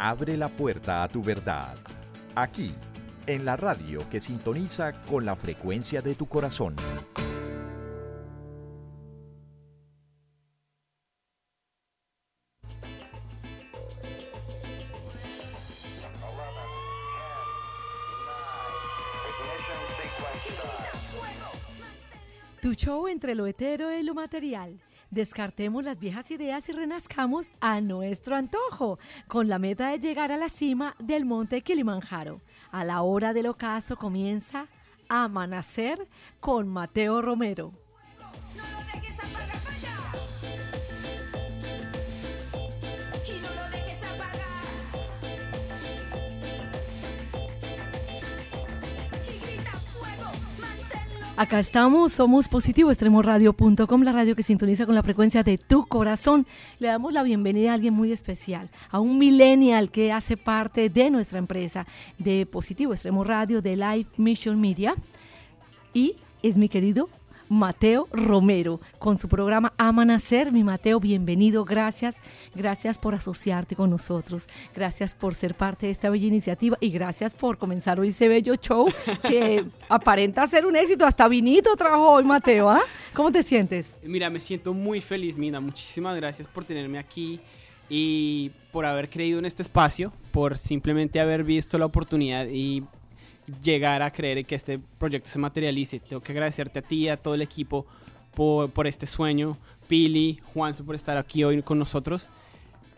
Abre la puerta a tu verdad. Aquí, en la radio que sintoniza con la frecuencia de tu corazón. Tu show entre lo hetero y lo material. Descartemos las viejas ideas y renazcamos a nuestro antojo, con la meta de llegar a la cima del monte Kilimanjaro. A la hora del ocaso comienza Amanecer con Mateo Romero. Acá estamos, somos Positivo Extremo Radio.com, la radio que sintoniza con la frecuencia de tu corazón. Le damos la bienvenida a alguien muy especial, a un millennial que hace parte de nuestra empresa de Positivo Extremo Radio, de Live Mission Media. Y es mi querido Mateo Romero con su programa Amanecer. Mi Mateo, bienvenido, gracias. Gracias por asociarte con nosotros. Gracias por ser parte de esta bella iniciativa y gracias por comenzar hoy ese bello show que aparenta ser un éxito. Hasta vinito trajo hoy Mateo, ¿ah? ¿Cómo te sientes? Mira, me siento muy feliz, Mina. Muchísimas gracias por tenerme aquí y por haber creído en este espacio, por simplemente haber visto la oportunidad y llegar a creer que este proyecto se materialice. Tengo que agradecerte a ti y a todo el equipo por, por este sueño. Pili, Juanse por estar aquí hoy con nosotros.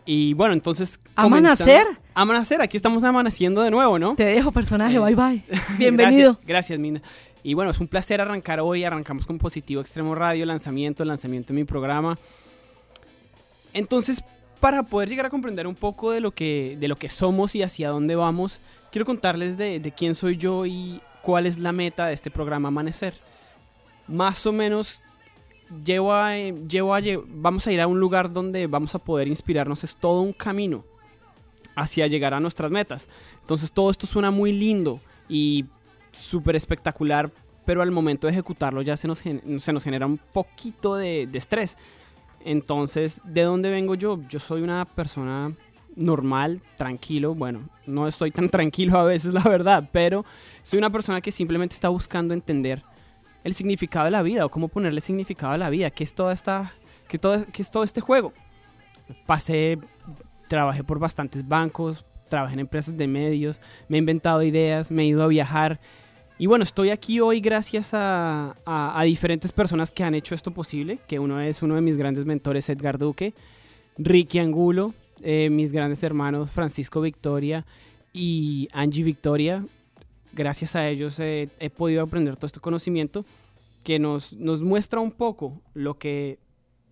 Y bueno, entonces... ¿Amanecer? Amanecer, aquí estamos amaneciendo de nuevo, ¿no? Te dejo personaje, bye bye. Bienvenido. gracias, gracias, Mina. Y bueno, es un placer arrancar hoy. Arrancamos con Positivo Extremo Radio, lanzamiento, lanzamiento de mi programa. Entonces, para poder llegar a comprender un poco de lo que, de lo que somos y hacia dónde vamos, quiero contarles de, quién soy yo y cuál es la meta de este programa Amanecer. Más o menos llevo a, llevo a, vamos a ir a un lugar donde vamos a poder inspirarnos. Es todo un camino hacia llegar a nuestras metas. Entonces todo esto suena muy lindo y súper espectacular, pero al momento de ejecutarlo ya se nos, se nos genera un poquito de, de estrés. Entonces, ¿de dónde vengo yo? Yo soy una persona normal, tranquilo. Bueno, no estoy tan tranquilo a veces, la verdad, pero soy una persona que simplemente está buscando entender el significado de la vida o cómo ponerle significado a la vida, qué es toda esta, qué todo, qué es todo este juego. Pasé, trabajé por bastantes bancos, trabajé en empresas de medios, me he inventado ideas, me he ido a viajar. Y bueno, estoy aquí hoy gracias a, a diferentes personas que han hecho esto posible, que uno es uno de mis grandes mentores, Edgar Duque, Ricky Angulo, eh, mis grandes hermanos Francisco Victoria y Angie Victoria. Gracias a ellos he podido aprender todo este conocimiento que nos, nos muestra un poco lo que,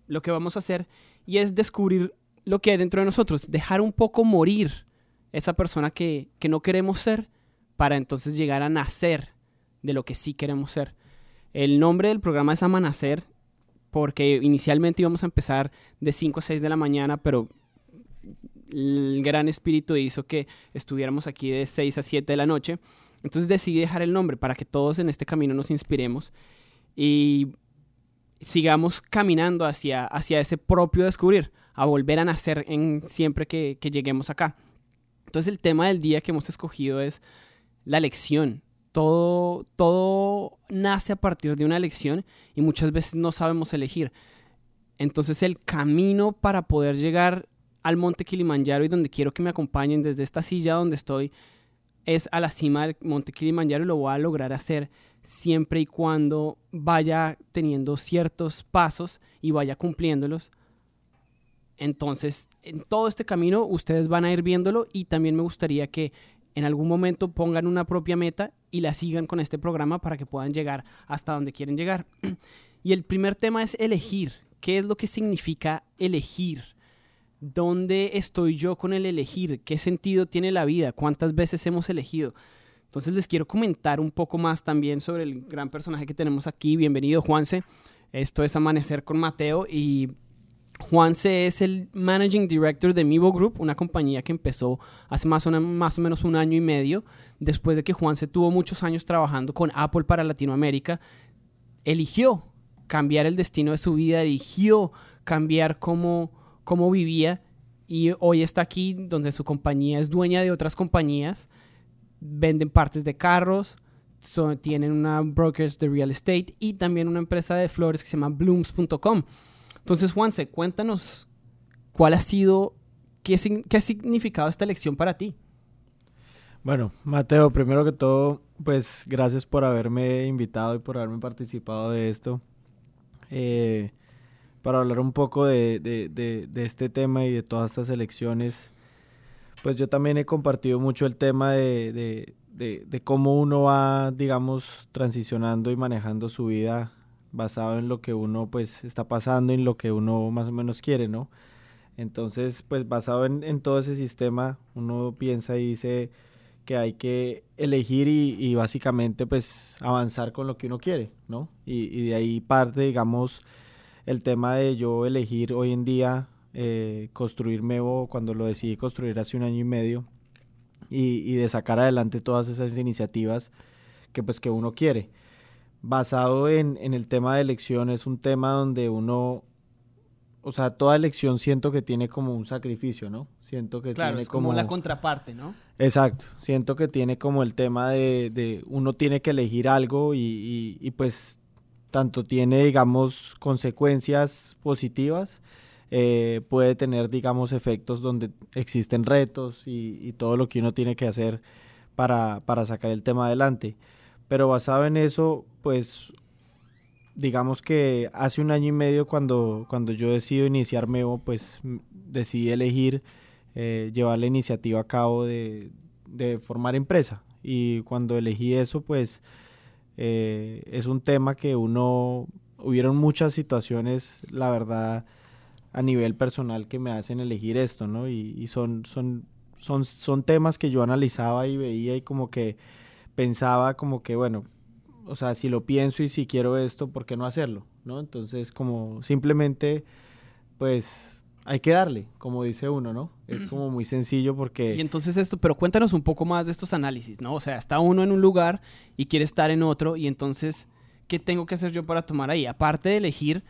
lo que vamos a hacer y es descubrir lo que hay dentro de nosotros, dejar un poco morir esa persona que, que no queremos ser para entonces llegar a nacer de lo que sí queremos ser. El nombre del programa es Amanacer porque inicialmente íbamos a empezar de 5 a 6 de la mañana, pero el gran espíritu hizo que estuviéramos aquí de 6 a 7 de la noche. Entonces decidí dejar el nombre para que todos en este camino nos inspiremos y sigamos caminando hacia, hacia ese propio descubrir, a volver a nacer en siempre que, que lleguemos acá. Entonces el tema del día que hemos escogido es la lección. Todo, todo nace a partir de una lección y muchas veces no sabemos elegir. Entonces el camino para poder llegar al monte Kilimanjaro y donde quiero que me acompañen desde esta silla donde estoy es a la cima del monte Kilimanjaro y lo voy a lograr hacer siempre y cuando vaya teniendo ciertos pasos y vaya cumpliéndolos. Entonces, en todo este camino ustedes van a ir viéndolo y también me gustaría que en algún momento pongan una propia meta y la sigan con este programa para que puedan llegar hasta donde quieren llegar. Y el primer tema es elegir. ¿Qué es lo que significa elegir? ¿Dónde estoy yo con el elegir? ¿Qué sentido tiene la vida? ¿Cuántas veces hemos elegido? Entonces les quiero comentar un poco más también sobre el gran personaje que tenemos aquí. Bienvenido Juanse. Esto es Amanecer con Mateo y Juanse es el Managing Director de Mivo Group, una compañía que empezó hace más o, más o menos un año y medio, después de que Juanse tuvo muchos años trabajando con Apple para Latinoamérica, eligió cambiar el destino de su vida, eligió cambiar cómo cómo vivía y hoy está aquí donde su compañía es dueña de otras compañías, venden partes de carros, tienen una brokers de real estate y también una empresa de flores que se llama blooms.com. Entonces, Juanse, cuéntanos cuál ha sido, qué, qué ha significado esta elección para ti. Bueno, Mateo, primero que todo, pues gracias por haberme invitado y por haberme participado de esto. Eh, para hablar un poco de, de, este tema y de todas estas elecciones, pues yo también he compartido mucho el tema de, cómo uno va, digamos, transicionando y manejando su vida basado en lo que uno pues está pasando y en lo que uno más o menos quiere, ¿no? Entonces, pues basado en, todo ese sistema, uno piensa y dice que hay que elegir y, básicamente pues avanzar con lo que uno quiere, ¿no? Y, y de ahí parte, digamos, el tema de yo elegir hoy en día eh, construir Mevo cuando lo decidí construir hace un año y medio y, de sacar adelante todas esas iniciativas que pues que uno quiere. Basado en, el tema de elección es un tema donde uno, o sea, toda elección siento que tiene como un sacrificio, ¿no? Siento que claro, tiene es como, la contraparte, ¿no? Exacto, siento que tiene como el tema de, uno tiene que elegir algo y, y pues tanto tiene, digamos, consecuencias positivas, eh, puede tener, digamos, efectos donde existen retos y, todo lo que uno tiene que hacer para, sacar el tema adelante. Pero basado en eso, pues, digamos que hace un año y medio cuando, cuando yo decido iniciar Mevo, pues decidí elegir eh, llevar la iniciativa a cabo de, de formar empresa. Y cuando elegí eso, pues eh, es un tema que uno, hubieron muchas situaciones, la verdad, a nivel personal que me hacen elegir esto, ¿no? Y, son, son, son, son temas que yo analizaba y veía y como que pensaba como que, bueno, o sea, si lo pienso y si quiero esto, ¿por qué no hacerlo? ¿No? Entonces, como simplemente, pues hay que darle, como dice uno, ¿no? Es como muy sencillo porque... Y entonces esto, pero cuéntanos un poco más de estos análisis, ¿no? O sea, está uno en un lugar y quiere estar en otro y entonces, ¿qué tengo que hacer yo para tomar ahí? Aparte de elegir,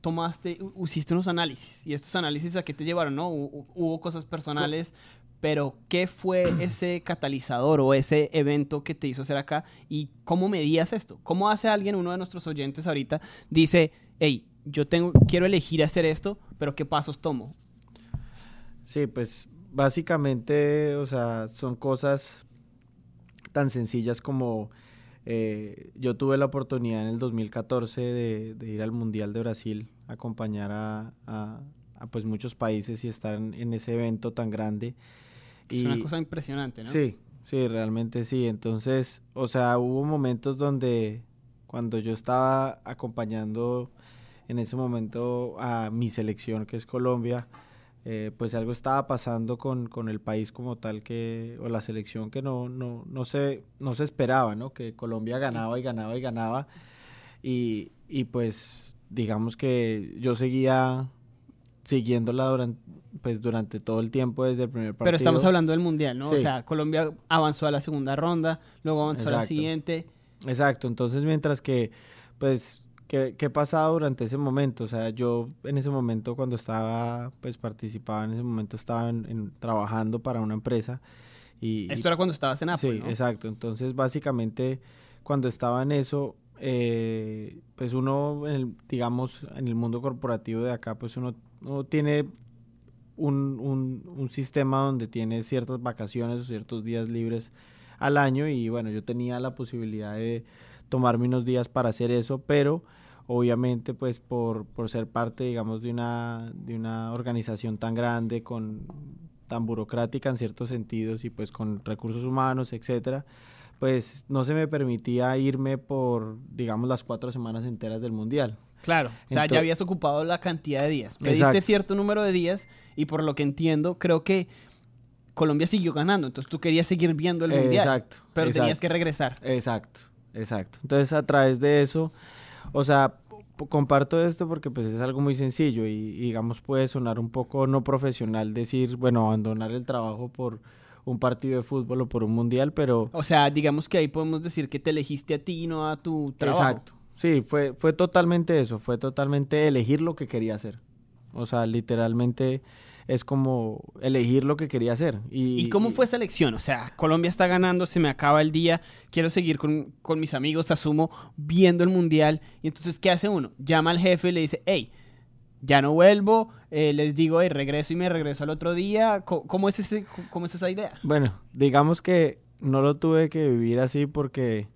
tomaste, hiciste unos análisis. ¿Y estos análisis a qué te llevaron, no? Hubo cosas personales, pero ¿qué fue ese catalizador o ese evento que te hizo hacer acá? ¿Y cómo medías esto? ¿Cómo hace alguien, uno de nuestros oyentes ahorita, dice, hey, yo tengo, quiero elegir hacer esto, pero ¿qué pasos tomo? Sí, pues básicamente, o sea, son cosas tan sencillas como eh, yo tuve la oportunidad en el 2014 de, ir al Mundial de Brasil, acompañar a, pues muchos países y estar en, ese evento tan grande. Es una cosa impresionante, ¿no? Sí, sí, realmente sí. Entonces, o sea, hubo momentos donde cuando yo estaba acompañando en ese momento a mi selección, que es Colombia, eh, pues algo estaba pasando con, con, el país como tal que, o la selección que no, no, no, se, no se esperaba, ¿no? Que Colombia ganaba y ganaba y ganaba. Y, y pues digamos que yo seguía siguiéndola durante, pues durante todo el tiempo desde el primer partido. Pero estamos hablando del Mundial, ¿no? O sea, Colombia avanzó a la segunda ronda, luego avanzó a la siguiente. Exacto, entonces mientras que pues ¿Qué, ¿Qué, pasaba durante ese momento? O sea, yo en ese momento cuando estaba, pues participaba, en ese momento estaba en, trabajando para una empresa. Y, Esto era cuando estabas en Apple, Sí, exacto. Entonces, básicamente, cuando estaba en eso, eh, pues uno, digamos, en el mundo corporativo de acá, pues uno, tiene un, un, un, sistema donde tiene ciertas vacaciones o ciertos días libres al año y bueno, yo tenía la posibilidad de tomarme unos días para hacer eso, pero obviamente pues por, por ser parte digamos de una, de una organización tan grande, con tan burocrática en ciertos sentidos y pues con recursos humanos, etcétera, pues no se me permitía irme por digamos las cuatro semanas enteras del mundial. Claro, o sea, ya habías ocupado la cantidad de días. Pediste cierto número de días y por lo que entiendo, creo que Colombia siguió ganando, entonces tú querías seguir viendo el mundial. Exacto. Pero tenías que regresar. Exacto, exacto. Entonces a través de eso o sea, comparto esto porque pues es algo muy sencillo y, digamos puede sonar un poco no profesional decir, bueno, abandonar el trabajo por un partido de fútbol o por un mundial, pero... O sea, digamos que ahí podemos decir que te elegiste a ti y no a tu trabajo. Exacto. Sí, fue, fue totalmente eso, fue totalmente elegir lo que quería hacer. O sea, literalmente es como elegir lo que quería hacer. ¿Y, cómo fue esa elección? O sea, Colombia está ganando, se me acaba el día, quiero seguir con, con mis amigos, asumo, viendo el mundial. Y entonces, ¿qué hace uno? Llama al jefe y le dice, hey, ya no vuelvo, eh, les digo, hey, regreso y me regreso al otro día. ¿Cómo, es ese, ¿Cómo es esa idea? Bueno, digamos que no lo tuve que vivir así porque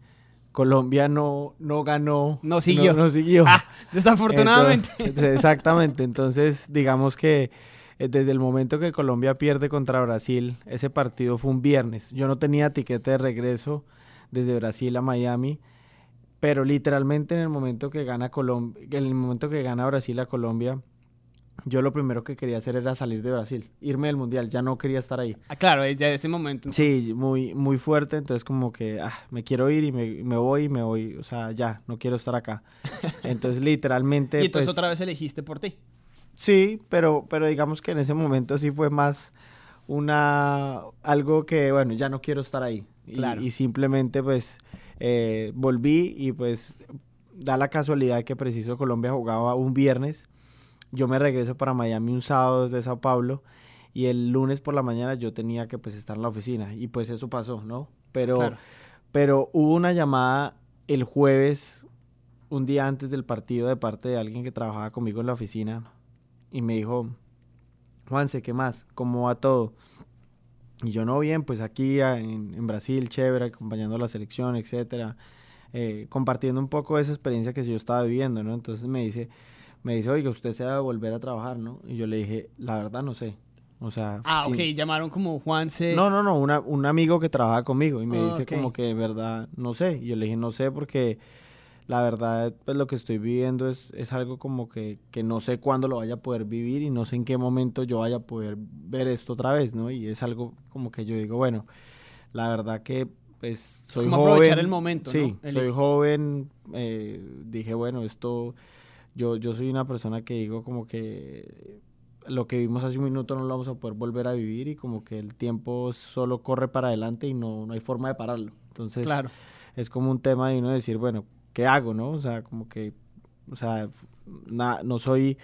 Colombia no, no ganó. No siguió. No, siguió. Ah, desafortunadamente. exactamente. Entonces, digamos que desde el momento que Colombia pierde contra Brasil, ese partido fue un viernes. Yo no tenía tiquete de regreso desde Brasil a Miami, pero literalmente en el momento que gana Colombia, en el momento que gana Brasil a Colombia, yo lo primero que quería hacer era salir de Brasil, irme del mundial, ya no quería estar ahí. Ah, claro, ya de ese momento. Sí, muy, muy fuerte, entonces como que ah, me quiero ir y me, me, voy y me voy, o sea, ya, no quiero estar acá. Entonces literalmente... y entonces pues otra vez elegiste por ti. Sí, pero, pero digamos que en ese momento sí fue más una algo que, bueno, ya no quiero estar ahí. Y, simplemente pues eh, volví y pues da la casualidad que preciso Colombia jugaba un viernes. Yo me regreso para Miami un sábado desde Sao Paulo y el lunes por la mañana yo tenía que pues estar en la oficina y pues eso pasó, ¿no? Pero, pero hubo una llamada el jueves, un día antes del partido de parte de alguien que trabajaba conmigo en la oficina y me dijo, Juanse, ¿qué más? ¿Cómo va todo? Y yo no bien, pues aquí en, Brasil, chévere, acompañando a la selección, etcétera, eh, compartiendo un poco esa experiencia que yo estaba viviendo, ¿no? Entonces me dice, me dice, oiga, usted se va a volver a trabajar, ¿no? Y yo le dije, la verdad no sé. O sea, ah, ok, llamaron como Juanse. No, no, no, un amigo que trabaja conmigo y me dice como que de verdad no sé. Y yo le dije, no sé porque la verdad, pues lo que estoy viviendo es, es algo como que, que, no sé cuándo lo vaya a poder vivir y no sé en qué momento yo vaya a poder ver esto otra vez, ¿no? Y es algo como que yo digo, bueno, la verdad que pues soy como aprovechar el momento, Sí, soy joven, eh, dije, bueno, esto, yo, yo soy una persona que digo como que lo que vimos hace un minuto no lo vamos a poder volver a vivir y como que el tiempo solo corre para adelante y no, no hay forma de pararlo. Entonces, claro. es como un tema de uno decir, bueno, ¿qué hago, no? O sea, como que, o sea, no soy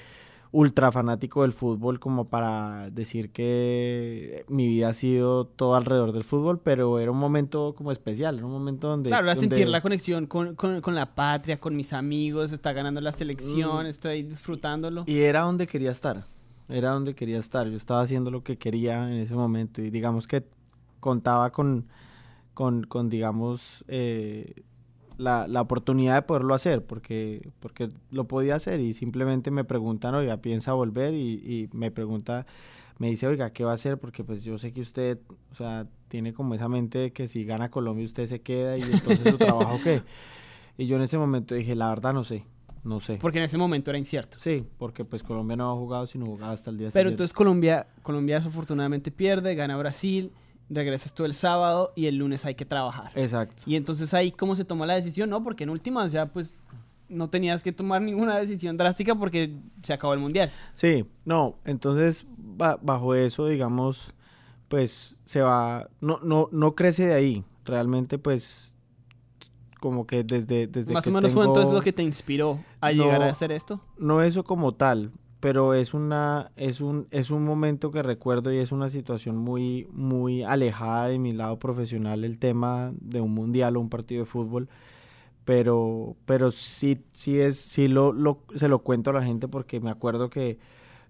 ultra fanático del fútbol como para decir que mi vida ha sido todo alrededor del fútbol, pero era un momento como especial, era un momento donde... Claro, era sentir la conexión con, con, la patria, con mis amigos, está ganando la selección, mm. estoy disfrutándolo. Y era donde quería estar, era donde quería estar, yo estaba haciendo lo que quería en ese momento y digamos que contaba con, con, con digamos, eh, la, la, oportunidad de poderlo hacer, porque, porque lo podía hacer y simplemente me preguntan, oiga, piensa volver y, y, me pregunta, me dice, oiga, ¿qué va a hacer? Porque pues yo sé que usted, o sea, tiene como esa mente de que si gana Colombia usted se queda y entonces su trabajo qué. Y yo en ese momento dije, la verdad no sé, no sé. Porque en ese momento era incierto. Sí, porque pues Colombia no ha jugado, sino jugaba hasta el día Pero entonces Colombia, Colombia desafortunadamente pierde, gana Brasil regresas tú el sábado y el lunes hay que trabajar. Exacto. Y entonces ahí cómo se tomó la decisión, ¿no? Porque en últimas ya pues no tenías que tomar ninguna decisión drástica porque se acabó el mundial. Sí, no, entonces bajo eso, digamos, pues se va, no, no, no crece de ahí. Realmente, pues, como que desde, desde Más o menos fue entonces lo que te inspiró a llegar a hacer esto. No eso como tal, pero es una es un es un momento que recuerdo y es una situación muy muy alejada de mi lado profesional el tema de un mundial o un partido de fútbol pero pero sí sí es sí lo, lo se lo cuento a la gente porque me acuerdo que,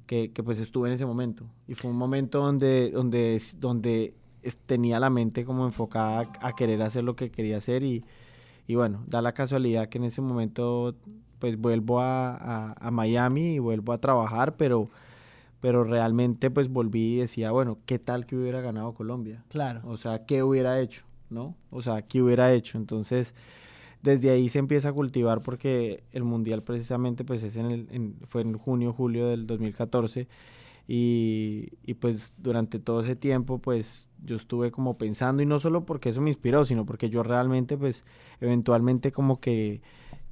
que, pues estuve en ese momento y fue un momento donde donde donde tenía la mente como enfocada a, querer hacer lo que quería hacer y, y bueno da la casualidad que en ese momento pues vuelvo a, a, Miami y vuelvo a trabajar, pero, pero realmente pues volví y decía, bueno, ¿qué tal que hubiera ganado Colombia? Claro. O sea, ¿qué hubiera hecho? ¿No? O sea, ¿qué hubiera hecho? Entonces, desde ahí se empieza a cultivar porque el Mundial precisamente pues es en el, fue en junio, julio del 2014 y, y pues durante todo ese tiempo pues yo estuve como pensando y no solo porque eso me inspiró, sino porque yo realmente pues eventualmente como que,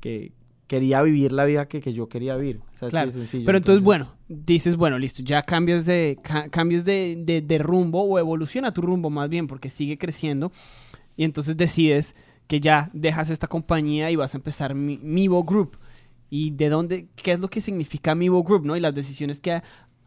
que, quería vivir la vida que, que yo quería vivir. claro. Pero entonces, bueno, dices, bueno, listo, ya cambios de, cambios de, de, rumbo o evoluciona tu rumbo más bien porque sigue creciendo y entonces decides que ya dejas esta compañía y vas a empezar Mivo Group. ¿Y de dónde, qué es lo que significa Mivo Group, no? Y las decisiones que ha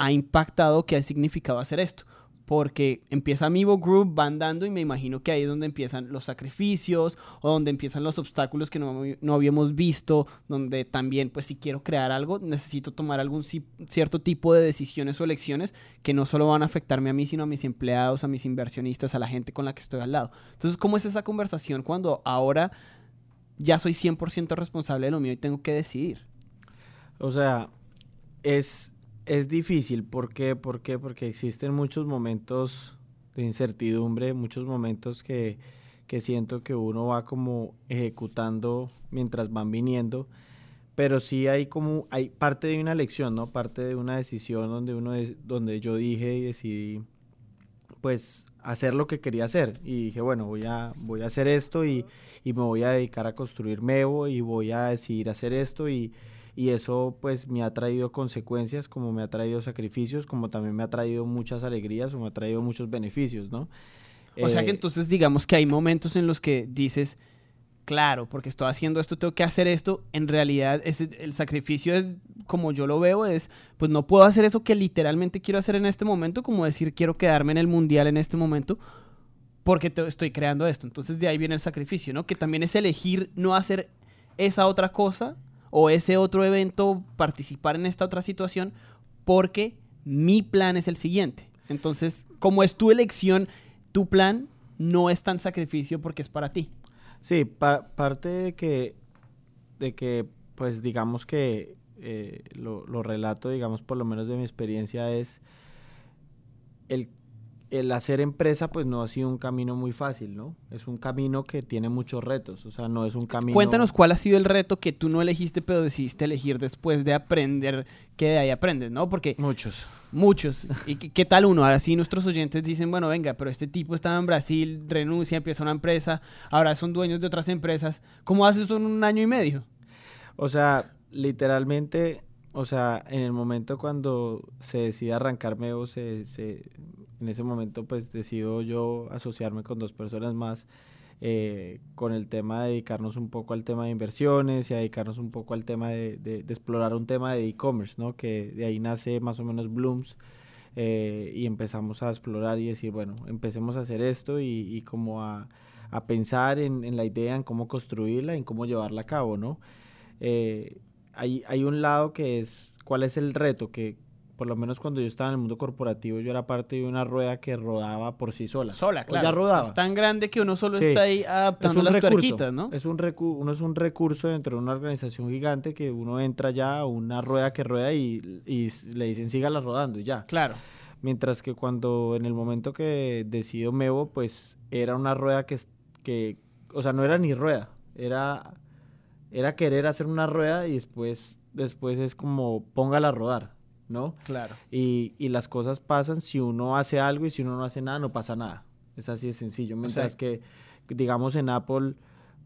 impactado, qué ha significado hacer esto porque empieza Amiibo Group, van dando y me imagino que ahí es donde empiezan los sacrificios o donde empiezan los obstáculos que no, habíamos visto, donde también pues si quiero crear algo necesito tomar algún cierto tipo de decisiones o elecciones que no solo van a afectarme a mí, sino a mis empleados, a mis inversionistas, a la gente con la que estoy al lado. Entonces, ¿cómo es esa conversación cuando ahora ya soy 100% responsable de lo mío y tengo que decidir? O sea, es es difícil, ¿por qué? ¿Por qué? Porque existen muchos momentos de incertidumbre, muchos momentos que, siento que uno va como ejecutando mientras van viniendo, pero sí hay como, hay parte de una lección, ¿no? Parte de una decisión donde uno, donde yo dije y decidí, pues, hacer lo que quería hacer. Y dije, bueno, voy a, voy a hacer esto y, y me voy a dedicar a construir Mevo y voy a decidir hacer esto y y eso pues me ha traído consecuencias como me ha traído sacrificios, como también me ha traído muchas alegrías o me ha traído muchos beneficios, ¿no? O sea que eh, entonces digamos que hay momentos en los que dices, claro, porque estoy haciendo esto, tengo que hacer esto, en realidad el sacrificio es, como yo lo veo, es, pues no puedo hacer eso que literalmente quiero hacer en este momento, como decir, quiero quedarme en el mundial en este momento, porque estoy creando esto. Entonces de ahí viene el sacrificio, ¿no? Que también es elegir no hacer esa otra cosa o ese otro evento, participar en esta otra situación, porque mi plan es el siguiente. Entonces, como es tu elección, tu plan no es tan sacrificio porque es para ti. Sí, parte de que, de que, pues digamos que eh, lo, lo relato, digamos, por lo menos de mi experiencia, es el el hacer empresa pues no ha sido un camino muy fácil, ¿no? Es un camino que tiene muchos retos, o sea, no es un camino... Cuéntanos cuál ha sido el reto que tú no elegiste pero decidiste elegir después de aprender que de ahí aprendes, ¿no? Porque... Muchos. Muchos. ¿Y qué, tal uno? Así nuestros oyentes dicen, bueno, venga, pero este tipo estaba en Brasil, renuncia, empieza una empresa, ahora son dueños de otras empresas. ¿Cómo haces eso en un año y medio? O sea, literalmente o sea, en el momento cuando se decide arrancarme o se, se, en ese momento pues decido yo asociarme con dos personas más eh, con el tema de dedicarnos un poco al tema de inversiones y a dedicarnos un poco al tema de, de, explorar un tema de e-commerce, ¿no? Que de ahí nace más o menos Blooms eh, y empezamos a explorar y decir, bueno, empecemos a hacer esto y, y como a, a pensar en, en, la idea, en cómo construirla, en cómo llevarla a cabo, ¿no? Eh, hay, hay un lado que es, ¿cuál es el reto? Que por lo menos cuando yo estaba en el mundo corporativo, yo era parte de una rueda que rodaba por sí sola. Sola, claro. ya rodaba. Es tan grande que uno solo está ahí adaptando las tuerquitas, ¿no? Es un uno es un recurso dentro de una organización gigante que uno entra ya a una rueda que rueda y, y le dicen sígala rodando y ya. Claro. Mientras que cuando en el momento que decido Mevo, pues era una rueda que, que, o sea, no era ni rueda, era era querer hacer una rueda y después, después es como póngala a rodar, ¿no? Claro. Y, y, las cosas pasan si uno hace algo y si uno no hace nada, no pasa nada. Es así de sencillo. Mientras que, digamos, en Apple,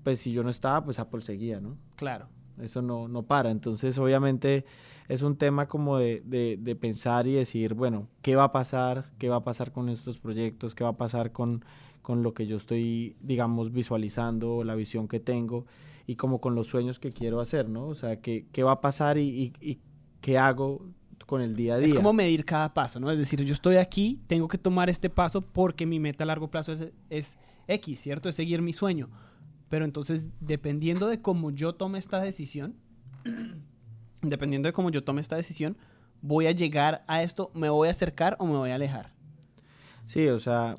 pues si yo no estaba, pues Apple seguía, ¿no? Claro. Eso no, no para. Entonces, obviamente, es un tema como de, de, de pensar y decir, bueno, ¿qué va a pasar? ¿Qué va a pasar con estos proyectos? ¿Qué va a pasar con, con lo que yo estoy, digamos, visualizando, la visión que tengo? y como con los sueños que quiero hacer, ¿no? O sea, ¿qué, qué va a pasar y, y, qué hago con el día a día? Es como medir cada paso, ¿no? Es decir, yo estoy aquí, tengo que tomar este paso porque mi meta a largo plazo es, es X, ¿cierto? Es seguir mi sueño. Pero entonces, dependiendo de cómo yo tome esta decisión, dependiendo de cómo yo tome esta decisión, voy a llegar a esto, me voy a acercar o me voy a alejar. Sí, o sea,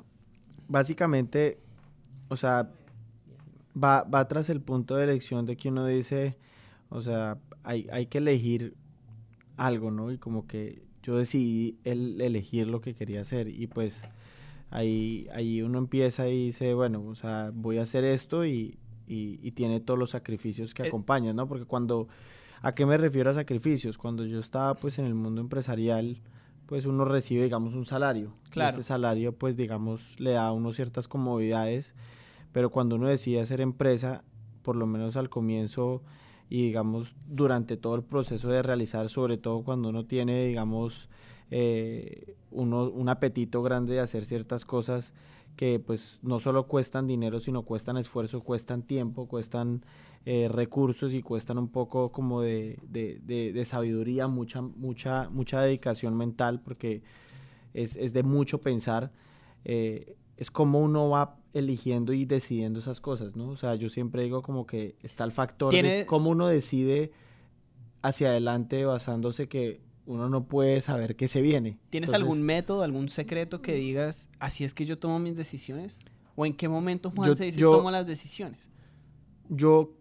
básicamente, o sea, va, va tras el punto de elección de que uno dice, o sea, hay, hay que elegir algo, ¿no? Y como que yo decidí el, elegir lo que quería hacer y pues ahí, ahí uno empieza y dice, bueno, o sea, voy a hacer esto y, y, tiene todos los sacrificios que eh, acompañan, ¿no? Porque cuando, ¿a qué me refiero a sacrificios? Cuando yo estaba pues en el mundo empresarial, pues uno recibe, digamos, un salario. Claro. ese salario, pues, digamos, le da a uno ciertas comodidades pero cuando uno decide hacer empresa, por lo menos al comienzo y digamos durante todo el proceso de realizar, sobre todo cuando uno tiene, digamos, eh, uno, un apetito grande de hacer ciertas cosas que pues no solo cuestan dinero, sino cuestan esfuerzo, cuestan tiempo, cuestan eh, recursos y cuestan un poco como de, de, sabiduría, mucha, mucha, mucha dedicación mental, porque es, es de mucho pensar. Eh, es como uno va eligiendo y decidiendo esas cosas, ¿no? O sea, yo siempre digo como que está el factor de cómo uno decide hacia adelante basándose que uno no puede saber qué se viene. ¿Tienes algún método, algún secreto que digas, así es que yo tomo mis decisiones? ¿O en qué momento Juan se dice, tomo las decisiones? Yo,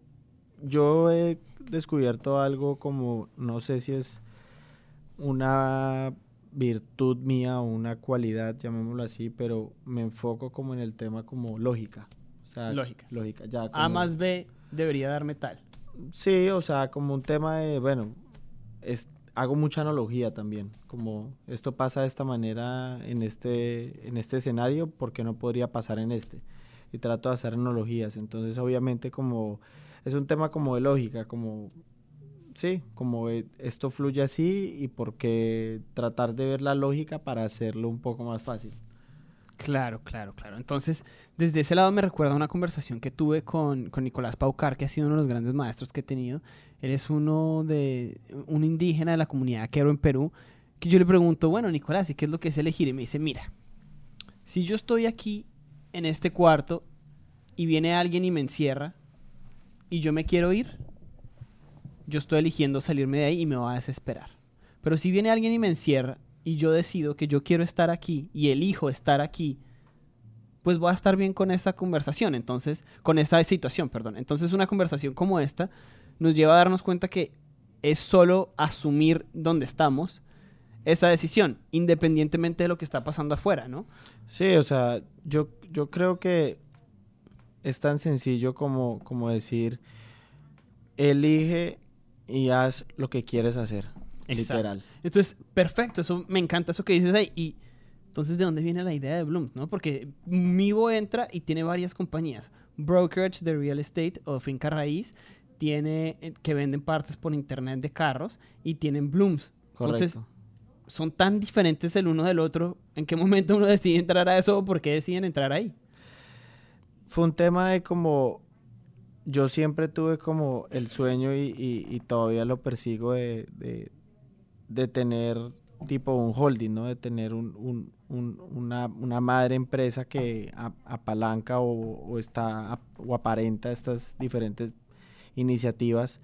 yo he descubierto algo como, no sé si es una virtud mía o una cualidad, llamémoslo así, pero me enfoco como en el tema como lógica. O sea, lógica. Lógica, ya. A más B debería darme tal. Sí, o sea, como un tema de, bueno, es, hago mucha analogía también, como esto pasa de esta manera en este, en este escenario, ¿por qué no podría pasar en este? Y trato de hacer analogías, entonces obviamente como es un tema como de lógica, como sí, como e, esto fluye así y por qué tratar de ver la lógica para hacerlo un poco más fácil. Claro, claro, claro. Entonces, desde ese lado me recuerda una conversación que tuve con, con, Nicolás Paucar, que ha sido uno de los grandes maestros que he tenido. Él es uno de un indígena de la comunidad Quero en Perú, que yo le pregunto, bueno, Nicolás, ¿y qué es lo que es elegir? Y me dice, mira, si yo estoy aquí en este cuarto y viene alguien y me encierra y yo me quiero ir, yo estoy eligiendo salirme de ahí y me va a desesperar. Pero si viene alguien y me encierra y yo decido que yo quiero estar aquí y elijo estar aquí, pues voy a estar bien con esta conversación, entonces, con esta situación, perdón. Entonces una conversación como esta nos lleva a darnos cuenta que es solo asumir dónde estamos, esa decisión, independientemente de lo que está pasando afuera, ¿no? Sí, o sea, yo, yo creo que es tan sencillo como, como decir, elige y haz lo que quieres hacer. Literal. Entonces, perfecto, eso me encanta eso que dices ahí. Y entonces, ¿de dónde viene la idea de Bloom? ¿no? Porque Mivo entra y tiene varias compañías. Brokerage de real estate o finca raíz, tiene eh, que venden partes por internet de carros y tienen Blooms. Entonces, son tan diferentes el uno del otro. ¿En qué momento uno decide entrar a eso o por qué deciden entrar ahí? Fue un tema de como yo siempre tuve como el sueño y, todavía lo persigo de, tener tipo un holding, ¿no? De tener una, madre empresa que apalanca o, está o aparenta estas diferentes iniciativas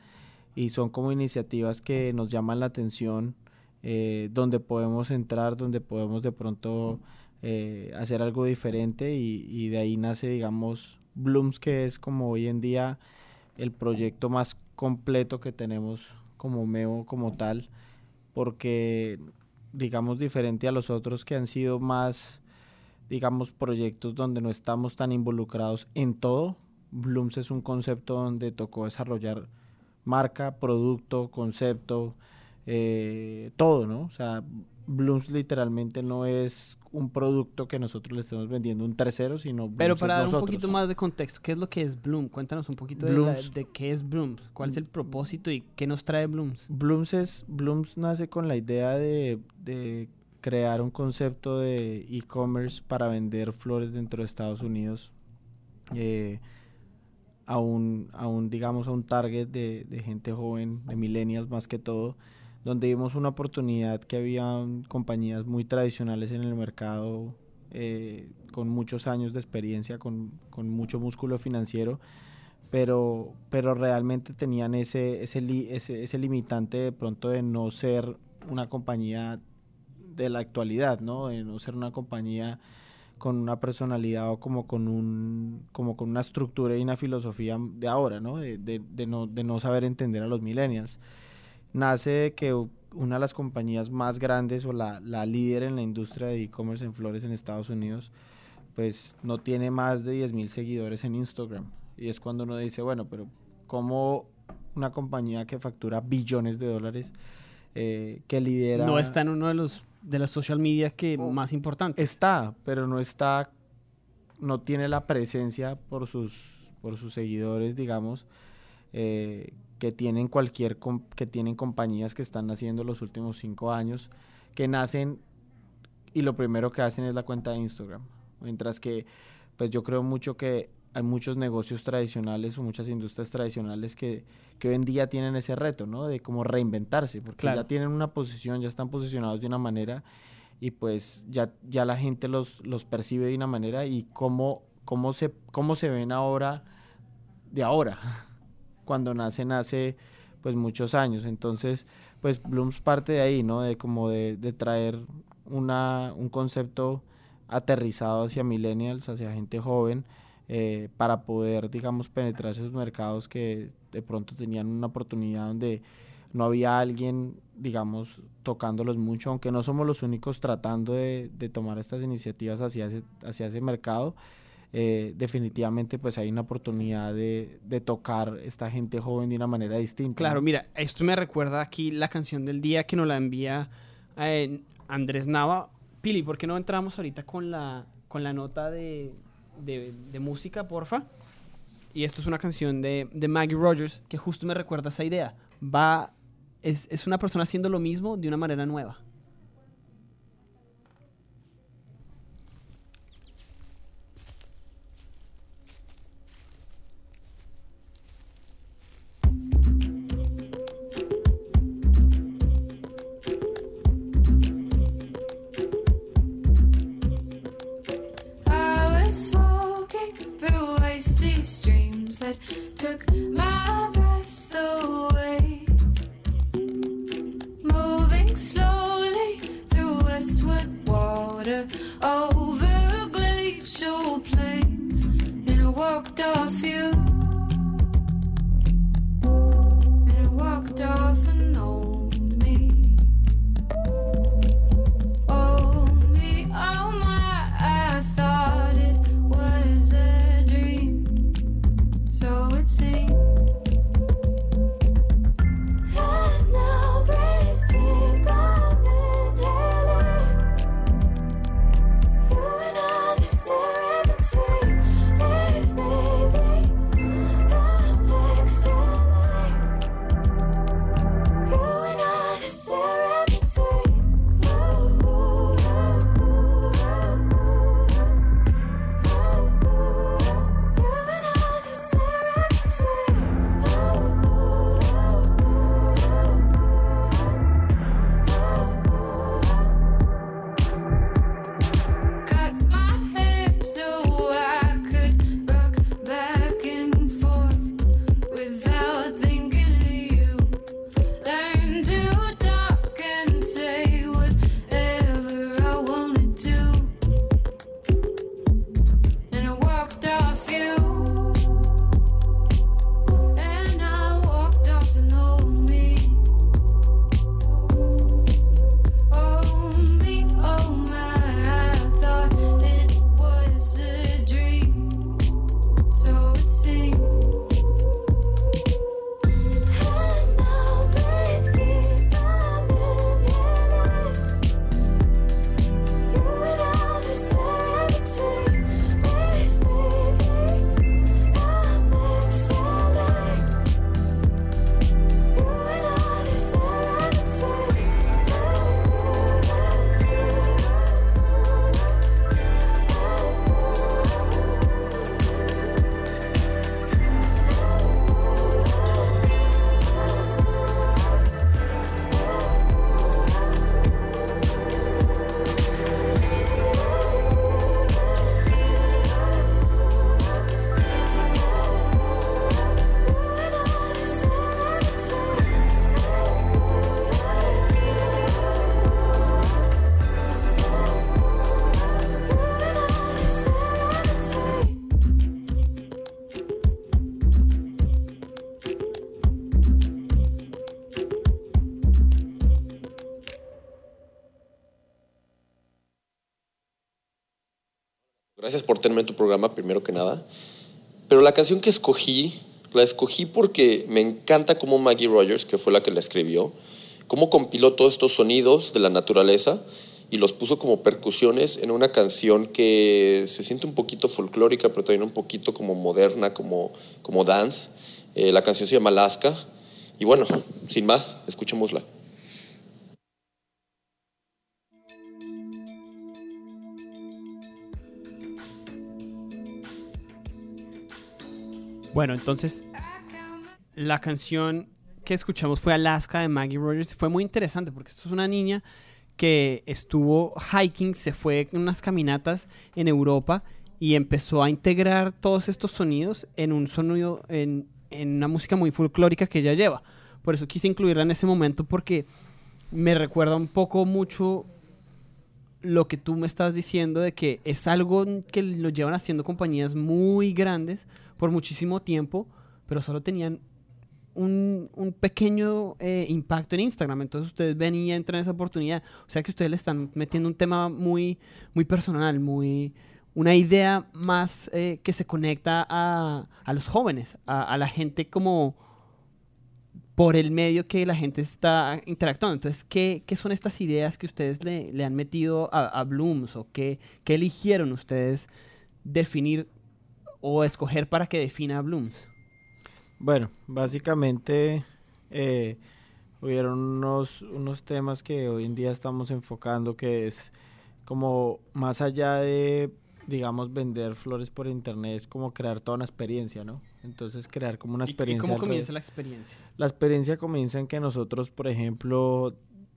y son como iniciativas que nos llaman la atención, eh, donde podemos entrar, donde podemos de pronto eh, hacer algo diferente y, y de ahí nace, digamos, Blooms, que es como hoy en día el proyecto más completo que tenemos como MEO como tal, porque digamos diferente a los otros que han sido más, digamos, proyectos donde no estamos tan involucrados en todo. Blooms es un concepto donde tocó desarrollar marca, producto, concepto, eh, todo, ¿no? O sea, Blooms literalmente no es un producto que nosotros le estemos vendiendo un tercero, sino Pero para dar un poquito más de contexto, ¿qué es lo que es Bloom? Cuéntanos un poquito de, qué es Blooms, cuál es el propósito y qué nos trae Blooms. Blooms es Blooms nace con la idea de, crear un concepto de e-commerce para vender flores dentro de Estados Unidos. Eh, a un, a un, digamos, a un target de, de gente joven, de millennials más que todo, donde vimos una oportunidad que había compañías muy tradicionales en el mercado, eh, con muchos años de experiencia, con, con, mucho músculo financiero, pero, pero realmente tenían ese, ese, ese, ese limitante de pronto de no ser una compañía de la actualidad, ¿no? De no ser una compañía con una personalidad o como con un como con una estructura y una filosofía de ahora, ¿no? De, de, de no, de no saber entender a los millennials nace de que una de las compañías más grandes o la, líder en la industria de e-commerce en flores en Estados Unidos, pues no tiene más de 10 mil seguidores en Instagram. Y es cuando uno dice, bueno, pero ¿cómo una compañía que factura billones de dólares, eh, que lidera... No está en uno de los de las social media que más importantes. Está, pero no está, no tiene la presencia por sus, por sus seguidores, digamos, eh, que tienen cualquier que tienen compañías que están haciendo los últimos cinco años que nacen y lo primero que hacen es la cuenta de Instagram. Mientras que, pues yo creo mucho que hay muchos negocios tradicionales o muchas industrias tradicionales que, que hoy en día tienen ese reto, ¿no? De cómo reinventarse, porque ya tienen una posición, ya están posicionados de una manera y pues ya, ya la gente los, los percibe de una manera y cómo, cómo, se, cómo se ven ahora de ahora, cuando nacen hace pues muchos años. Entonces, pues Blooms parte de ahí, ¿no? De como de, de traer una, un concepto aterrizado hacia millennials, hacia gente joven, eh, para poder, digamos, penetrar esos mercados que de pronto tenían una oportunidad donde no había alguien, digamos, tocándolos mucho, aunque no somos los únicos tratando de, de tomar estas iniciativas hacia ese, hacia ese mercado. Eh, definitivamente pues hay una oportunidad de, de, tocar esta gente joven de una manera distinta. Claro, mira, esto me recuerda aquí la canción del día que nos la envía eh, Andrés Nava. Pili, ¿por qué no entramos ahorita con la, con la nota de, de, de música, porfa? Y esto es una canción de, de, Maggie Rogers que justo me recuerda esa idea. Va, es, es una persona haciendo lo mismo de una manera nueva. side Gracias por tenerme en tu programa, primero que nada. Pero la canción que escogí, la escogí porque me encanta cómo Maggie Rogers, que fue la que la escribió, cómo compiló todos estos sonidos de la naturaleza y los puso como percusiones en una canción que se siente un poquito folclórica, pero también un poquito como moderna, como, como dance. Eh, la canción se llama Alaska. Y bueno, sin más, escuchémosla. Bueno, entonces la canción que escuchamos fue Alaska de Maggie Rogers. Fue muy interesante porque esto es una niña que estuvo hiking, se fue en unas caminatas en Europa y empezó a integrar todos estos sonidos en un sonido, en, en una música muy folclórica que ella lleva. Por eso quise incluirla en ese momento porque me recuerda un poco mucho lo que tú me estás diciendo de que es algo que lo llevan haciendo compañías muy grandes por muchísimo tiempo, pero solo tenían un, un pequeño eh, impacto en Instagram. Entonces ustedes ven y entran en esa oportunidad. O sea que ustedes le están metiendo un tema muy, muy personal, muy una idea más eh, que se conecta a, a los jóvenes, a, la gente como por el medio que la gente está interactuando. Entonces, ¿qué, qué son estas ideas que ustedes le, le han metido a, a Blooms o qué, qué eligieron ustedes definir o escoger para que defina a Blooms? Bueno, básicamente eh, hubieron unos, unos temas que hoy en día estamos enfocando que es como más allá de, digamos, vender flores por internet, es como crear toda una experiencia, ¿no? Entonces crear como una experiencia. ¿Y cómo comienza la experiencia? La experiencia comienza en que nosotros, por ejemplo,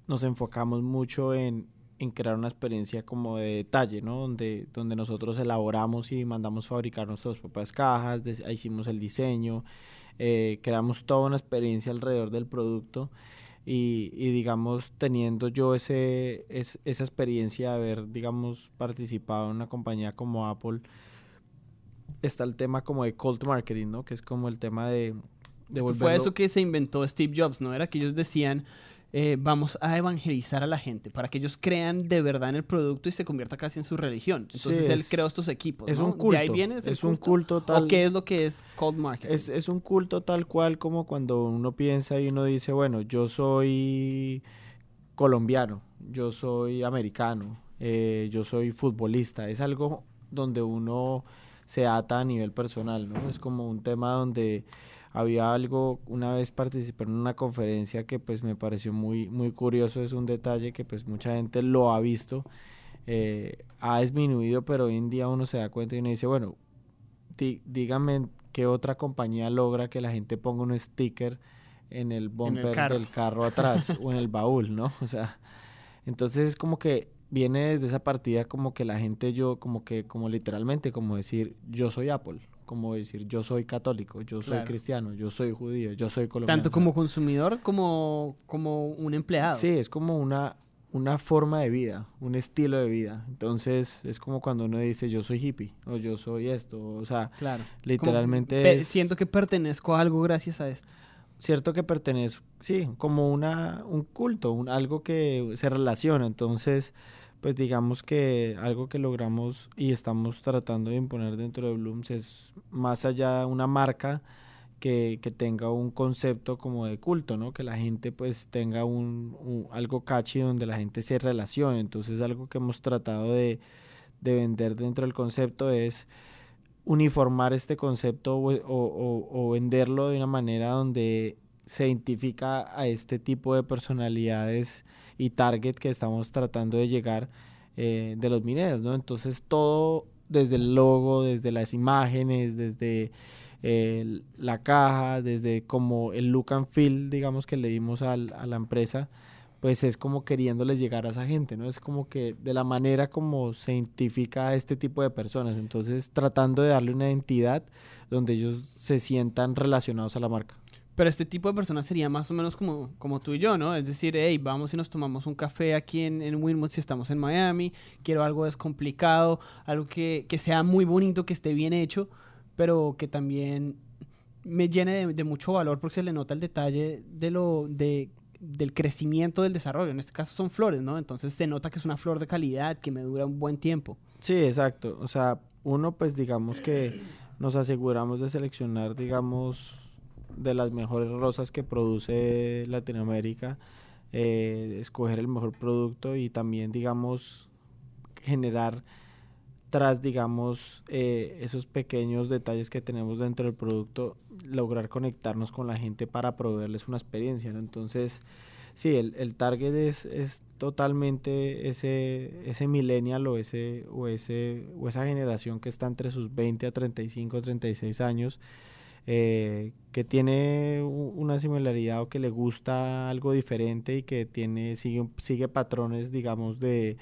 nos enfocamos mucho en, en crear una experiencia como de detalle, ¿no? Donde, donde nosotros elaboramos y mandamos fabricar nuestras propias cajas, hicimos el diseño, eh, creamos toda una experiencia alrededor del producto y, y digamos teniendo yo ese, es, esa experiencia de haber digamos participado en una compañía como Apple está el tema como de cold marketing, ¿no? Que es como el tema de... de Esto fue eso que se inventó Steve Jobs, ¿no? Era que ellos decían, eh, vamos a evangelizar a la gente para que ellos crean de verdad en el producto y se convierta casi en su religión. Entonces Sí, él creó estos equipos. es ¿no? un culto, De ahí viene es un culto ¿O tal- qué es lo que es cold marketing? Es, es un culto tal cual como cuando uno piensa y uno dice, bueno, yo soy colombiano, yo soy americano, eh, yo soy futbolista. Es algo donde uno se ata a nivel personal, ¿no? Es como un tema donde había algo, una vez participé en una conferencia que pues me pareció muy, muy curioso, es un detalle que pues mucha gente lo ha visto, eh, ha disminuido, pero hoy en día uno se da cuenta y uno dice, bueno, dígame qué otra compañía logra que la gente ponga un sticker en el bumper carro. del carro atrás o en el baúl, ¿no? O sea, entonces es como que viene desde esa partida como que la gente yo como que como literalmente como decir yo soy Apple, como decir yo soy católico, yo soy Claro. cristiano, yo soy judío, yo soy colombiano. Tanto como consumidor como, como un empleado. Sí, es como una, una forma de vida, un estilo de vida. Entonces es como cuando uno dice yo soy hippie o yo soy esto, o sea, Claro. literalmente Como es Siento que pertenezco a algo gracias a esto. cierto que pertenece, sí, como una, un culto, un, algo que se relaciona. Entonces, pues digamos que algo que logramos y estamos tratando de imponer dentro de Blooms es más allá de una marca que, que tenga un concepto como de culto, ¿no? Que la gente pues tenga un, algo catchy donde la gente se relacione. Entonces algo que hemos tratado de, de vender dentro del concepto es uniformar este concepto o- o- o venderlo de una manera donde se identifica a este tipo de personalidades y target que estamos tratando de llegar eh, de los mineros, ¿no? Entonces todo desde el logo, desde las imágenes, desde eh, la caja, desde como el look and feel, digamos, que le dimos al- a la empresa, pues es como queriéndoles llegar a esa gente, ¿no? Es como que de la manera como se identifica a este tipo de personas, entonces tratando de darle una identidad donde ellos se sientan relacionados a la marca. Pero este tipo de personas sería más o menos como, como tú y yo, ¿no? Es decir, hey, vamos y nos tomamos un café aquí en, en Winmouth si estamos en Miami. Quiero algo descomplicado, algo que, que sea muy bonito, que esté bien hecho, pero que también me llene de, de mucho valor porque se le nota el detalle de lo, de, del crecimiento del desarrollo. En este caso son flores, ¿no? Entonces se nota que es una flor de calidad, que me dura un buen tiempo. Sí, exacto. O sea, uno pues digamos que nos aseguramos de seleccionar, digamos, de las mejores rosas que produce Latinoamérica, eh, escoger el mejor producto y también, digamos, generar tras, digamos, eh, esos pequeños detalles que tenemos dentro del producto, lograr conectarnos con la gente para proveerles una experiencia. Entonces, sí, el, el target es, es totalmente ese, ese millennial o, ese, o, ese, o esa generación que está entre sus 20 a 35, 36 años, eh, que tiene una similaridad o que le gusta algo diferente y que tiene sigue, sigue patrones, digamos, de,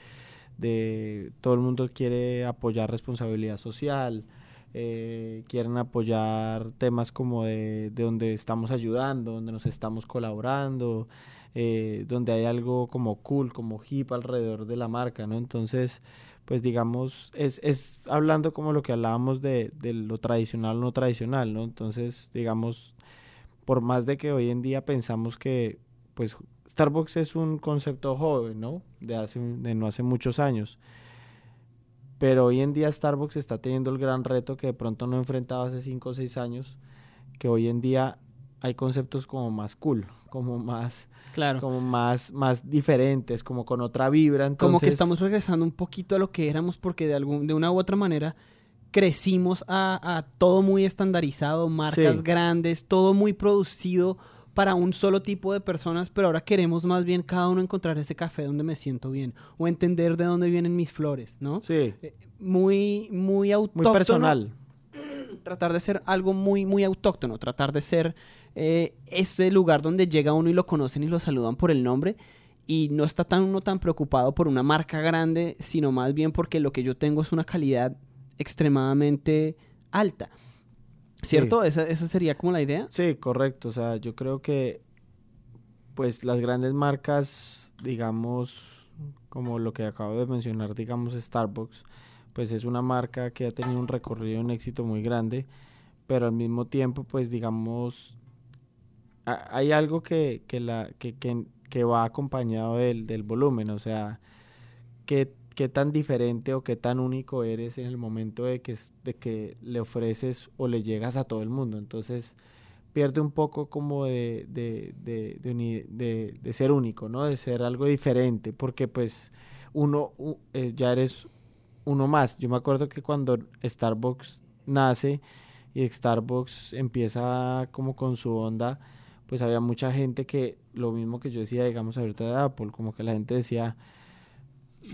de todo el mundo quiere apoyar responsabilidad social, eh, quieren apoyar temas como de, de, donde estamos ayudando, donde nos estamos colaborando, eh, donde hay algo como cool, como hip alrededor de la marca, ¿no? Entonces, pues digamos, es, es hablando como lo que hablábamos de, de lo tradicional, no tradicional, ¿no? Entonces, digamos, por más de que hoy en día pensamos que, pues, Starbucks es un concepto joven, ¿no? De, hace, de no hace muchos años. Pero hoy en día Starbucks está teniendo el gran reto que de pronto no enfrentaba hace 5 o 6 años, que hoy en día hay conceptos como más cool, como más claro. como más más diferentes, como con otra vibra, entonces... como que estamos regresando un poquito a lo que éramos porque de algún de una u otra manera crecimos a, a todo muy estandarizado, marcas Sí. grandes, todo muy producido para un solo tipo de personas, pero ahora queremos más bien cada uno encontrar ese café donde me siento bien o entender de dónde vienen mis flores, ¿no? Sí, Muy muy muy autóctono. personal. Tratar de ser algo muy, muy autóctono, tratar de ser eh, ese lugar donde llega uno y lo conocen y lo saludan por el nombre y no está tan uno tan preocupado por una marca grande, sino más bien porque lo que yo tengo es una calidad extremadamente alta. ¿Cierto? Esa, esa sería como la idea. Sí, correcto. O sea, yo creo que pues las grandes marcas, digamos, como lo que acabo de mencionar, digamos Starbucks, pues es una marca que ha tenido un recorrido en éxito muy grande, pero al mismo tiempo, pues digamos, ha- hay algo que, que, la, que, que, que va acompañado del, del volumen, o sea, qué, qué tan diferente o qué tan único eres en el momento de que, de que le ofreces o le llegas a todo el mundo. Entonces, pierde un poco como de, de, de, de ser único, ¿no? De ser algo diferente, porque pues uno eh, ya eres uno más. Yo me acuerdo que cuando Starbucks nace y Starbucks empieza como con su onda, pues había mucha gente que lo mismo que yo decía, digamos ahorita de Apple, como que la gente decía,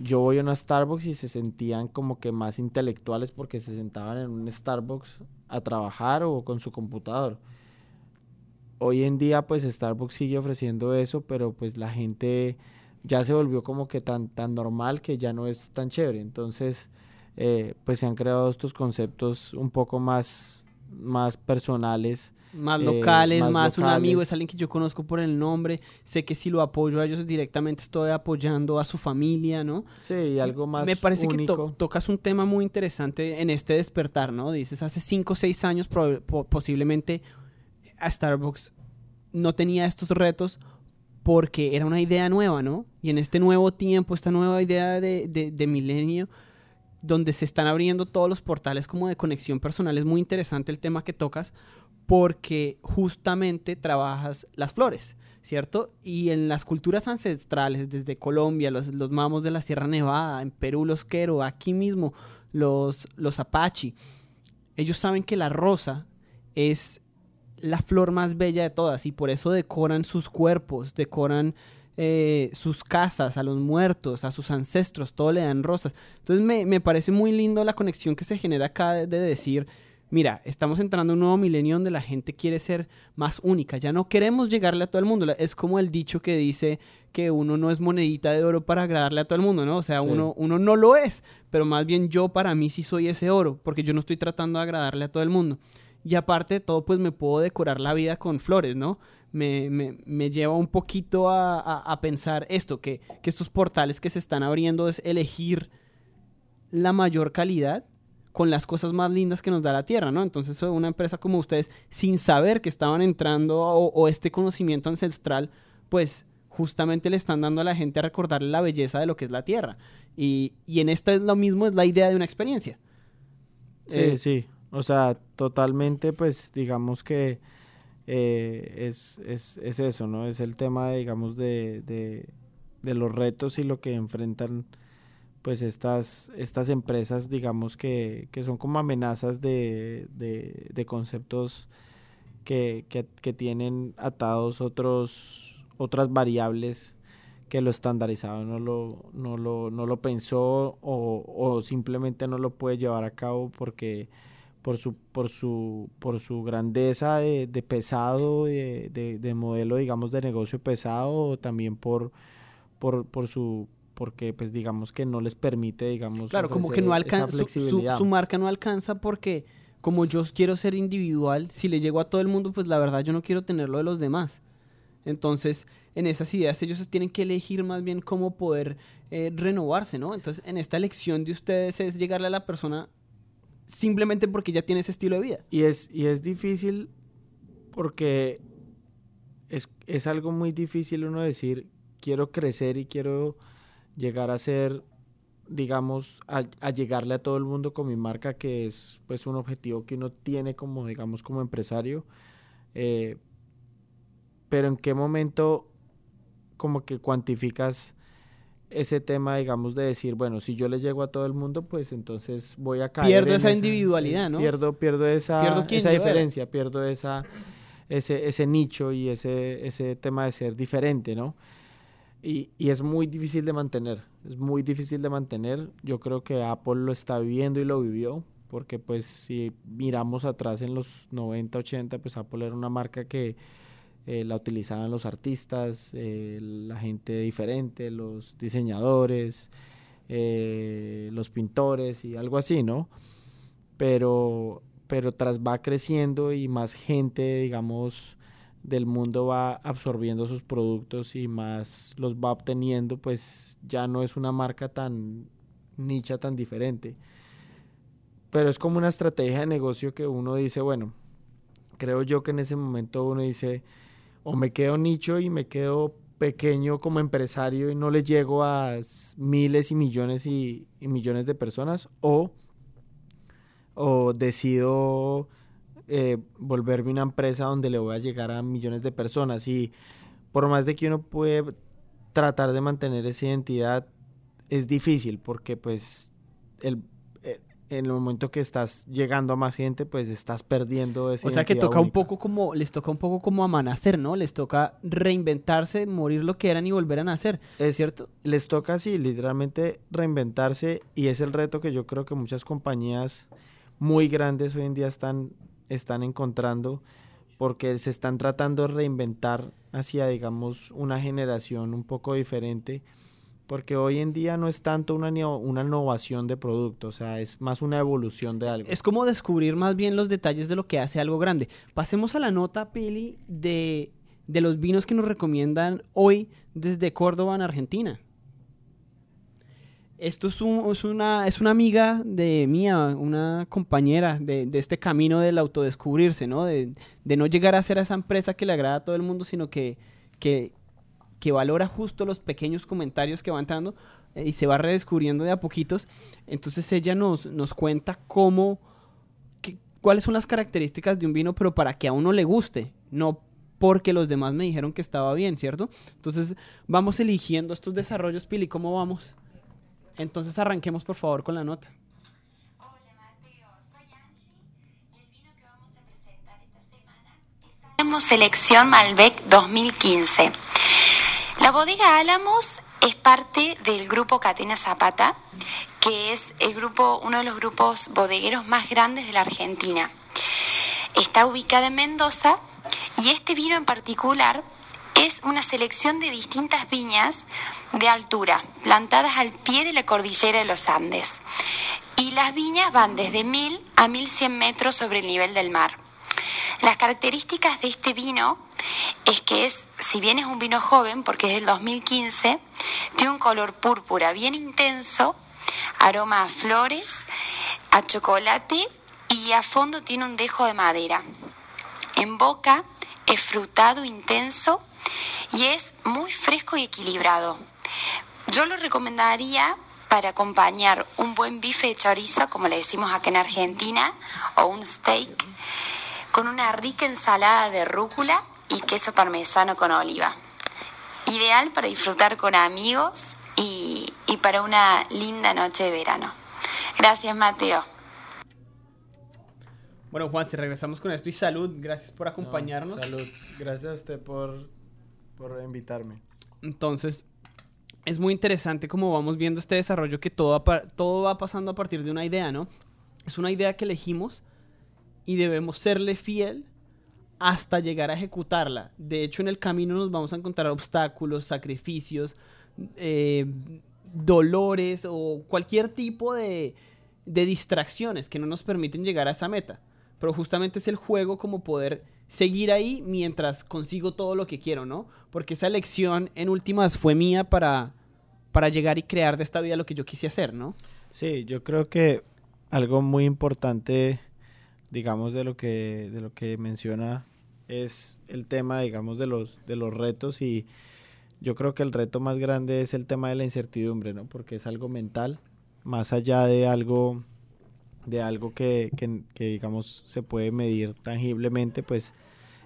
yo voy a una Starbucks y se sentían como que más intelectuales porque se sentaban en un Starbucks a trabajar o con su computador. Hoy en día pues Starbucks sigue ofreciendo eso, pero pues la gente ya se volvió como que tan, tan normal que ya no es tan chévere. Entonces eh, pues se han creado estos conceptos un poco más, más personales. Más Eh, locales, más un amigo, es alguien que yo conozco por el nombre, sé que si lo apoyo a ellos directamente estoy apoyando a su familia, ¿no? Sí, y algo más Me parece que to- tocas un tema muy interesante en este despertar, ¿no? Dices, hace 5 o 6 años po- posiblemente a Starbucks no tenía estos retos porque era una idea nueva, ¿no? Y en este nuevo tiempo, esta nueva idea de, milenio, donde se están abriendo todos los portales como de conexión personal, es muy interesante el tema que tocas porque justamente trabajas las flores, ¿cierto? Y en las culturas ancestrales, desde Colombia, los, los mamos de la Sierra Nevada, en Perú los Quero, aquí mismo los, los Apache, ellos saben que la rosa es la flor más bella de todas y por eso decoran sus cuerpos, decoran eh, sus casas, a los muertos, a sus ancestros, todo le dan rosas. Entonces me, me parece muy lindo la conexión que se genera acá de, de decir, mira, estamos entrando a un nuevo milenio donde la gente quiere ser más única, ya no queremos llegarle a todo el mundo, es como el dicho que dice que uno no es monedita de oro para agradarle a todo el mundo, ¿no? O sea, Sí. uno, uno no lo es, pero más bien yo para mí sí soy ese oro, porque yo no estoy tratando de agradarle a todo el mundo. Y aparte de todo, pues me puedo decorar la vida con flores, ¿no? Me, me- me lleva un poquito a, a- a pensar esto, que, que estos portales que se están abriendo es elegir la mayor calidad con las cosas más lindas que nos da la tierra, ¿no? Entonces, una empresa como ustedes, sin saber que estaban entrando o, o este conocimiento ancestral, pues justamente le están dando a la gente a recordarle la belleza de lo que es la tierra. Y, y en esta es lo mismo, es la idea de una experiencia. Sí, Eh, sí. O sea, totalmente, pues digamos que eh, es, es, es eso, ¿no? Es el tema, digamos, de, de, los retos y lo que enfrentan pues estas, estas empresas, digamos, que, que son como amenazas de, de, de conceptos que, que, que tienen atados otros, otras variables que lo estandarizado no lo, no lo, no lo pensó o, o simplemente no lo puede llevar a cabo porque por su, por su, por su grandeza de, pesado, de, de, modelo, digamos, de negocio pesado, o también por, por, por su porque pues digamos que no les permite, digamos, claro, como que no alcanza, su, su, marca no alcanza porque como yo quiero ser individual, si le llego a todo el mundo, pues la verdad yo no quiero tenerlo de los demás. Entonces, en esas ideas ellos tienen que elegir más bien cómo poder eh, renovarse, ¿no? Entonces, en esta elección de ustedes es llegarle a la persona simplemente porque ya tiene ese estilo de vida. Y es, y es difícil porque es, es algo muy difícil uno decir, quiero crecer y quiero llegar a ser, digamos, a, llegarle a todo el mundo con mi marca, que es pues un objetivo que uno tiene como, digamos, como empresario. Eh, pero en qué momento como que cuantificas ese tema, digamos, de decir, bueno, si yo le llego a todo el mundo, pues entonces voy a caer. Pierdo esa, individualidad, ¿no? Pierdo, pierdo esa, esa diferencia, pierdo esa, ese, ese nicho y ese, ese tema de ser diferente, ¿no? Y, y, es muy difícil de mantener, es muy difícil de mantener. Yo creo que Apple lo está viviendo y lo vivió, porque pues si miramos atrás en los 90, 80, pues Apple era una marca que eh, la utilizaban los artistas, eh, la gente diferente, los diseñadores, eh, los pintores y algo así, ¿no? Pero, pero tras va creciendo y más gente, digamos, del mundo va absorbiendo sus productos y más los va obteniendo, pues ya no es una marca tan nicha, tan diferente. Pero es como una estrategia de negocio que uno dice, bueno, creo yo que en ese momento uno dice, o me quedo nicho y me quedo pequeño como empresario y no le llego a miles y millones y, millones de personas, o, o decido eh, volverme una empresa donde le voy a llegar a millones de personas. Y por más de que uno puede tratar de mantener esa identidad, es difícil porque pues el, en el momento que estás llegando a más gente, pues estás perdiendo esa O sea que toca un poco como, les toca un poco como amanacer, ¿no? Les toca reinventarse, morir lo que eran y volver a nacer, es cierto? Les toca, sí, literalmente reinventarse y es el reto que yo creo que muchas compañías muy grandes hoy en día están están encontrando porque se están tratando de reinventar hacia, digamos, una generación un poco diferente, porque hoy en día no es tanto una, una innovación de producto, o sea, es más una evolución de algo. Es como descubrir más bien los detalles de lo que hace algo grande. Pasemos a la nota, Pili, de, de los vinos que nos recomiendan hoy desde Córdoba, en Argentina. Esto es, una, es una amiga de mía, una compañera de, este camino del autodescubrirse, ¿no? De, no llegar a ser esa empresa que le agrada a todo el mundo, sino que, que, valora justo los pequeños comentarios que va entrando eh, y se va redescubriendo de a poquitos. Entonces ella nos, nos cuenta cómo, cuáles son las características de un vino, pero para que a uno le guste, no porque los demás me dijeron que estaba bien, ¿cierto? Entonces vamos eligiendo estos desarrollos, Pili, ¿cómo vamos? Entonces arranquemos por favor con la nota. Que Selección Malbec 2015. La bodega Álamos es parte del grupo Catena Zapata, que es el grupo, uno de los grupos bodegueros más grandes de la Argentina. Está ubicada en Mendoza y este vino en particular es una selección de distintas viñas de altura, plantadas al pie de la cordillera de los Andes. Y las viñas van desde 1000 a 1100 metros sobre el nivel del mar. Las características de este vino es que es, si bien es un vino joven, porque es del 2015, tiene un color púrpura bien intenso, aroma a flores, a chocolate y a fondo tiene un dejo de madera. En boca es frutado intenso y es muy fresco y equilibrado. Yo lo recomendaría para acompañar un buen bife de chorizo, como le decimos acá en Argentina, o un steak, con una rica ensalada de rúcula y queso parmesano con oliva. Ideal para disfrutar con amigos y, para una linda noche de verano. Gracias, Mateo. Bueno, Juan, si regresamos con esto y salud, gracias por acompañarnos. salud, gracias a usted por por invitarme. Entonces, es muy interesante cómo vamos viendo este desarrollo que todo, todo va pasando a partir de una idea, ¿no? Es una idea que elegimos y debemos serle fiel hasta llegar a ejecutarla. De hecho, en el camino nos vamos a encontrar obstáculos, sacrificios, eh, dolores o cualquier tipo de, de distracciones que no nos permiten llegar a esa meta. Pero justamente es el juego como poder seguir ahí mientras consigo todo lo que quiero, ¿no? Porque esa elección en últimas fue mía para, para llegar y crear de esta vida lo que yo quise hacer, ¿no? Sí, yo creo que algo muy importante, digamos, de lo que, de lo que menciona es el tema, digamos, de los, de los retos y yo creo que el reto más grande es el tema de la incertidumbre, ¿no? Porque es algo mental, más allá de algo, de algo que, que, digamos, se puede medir tangiblemente, pues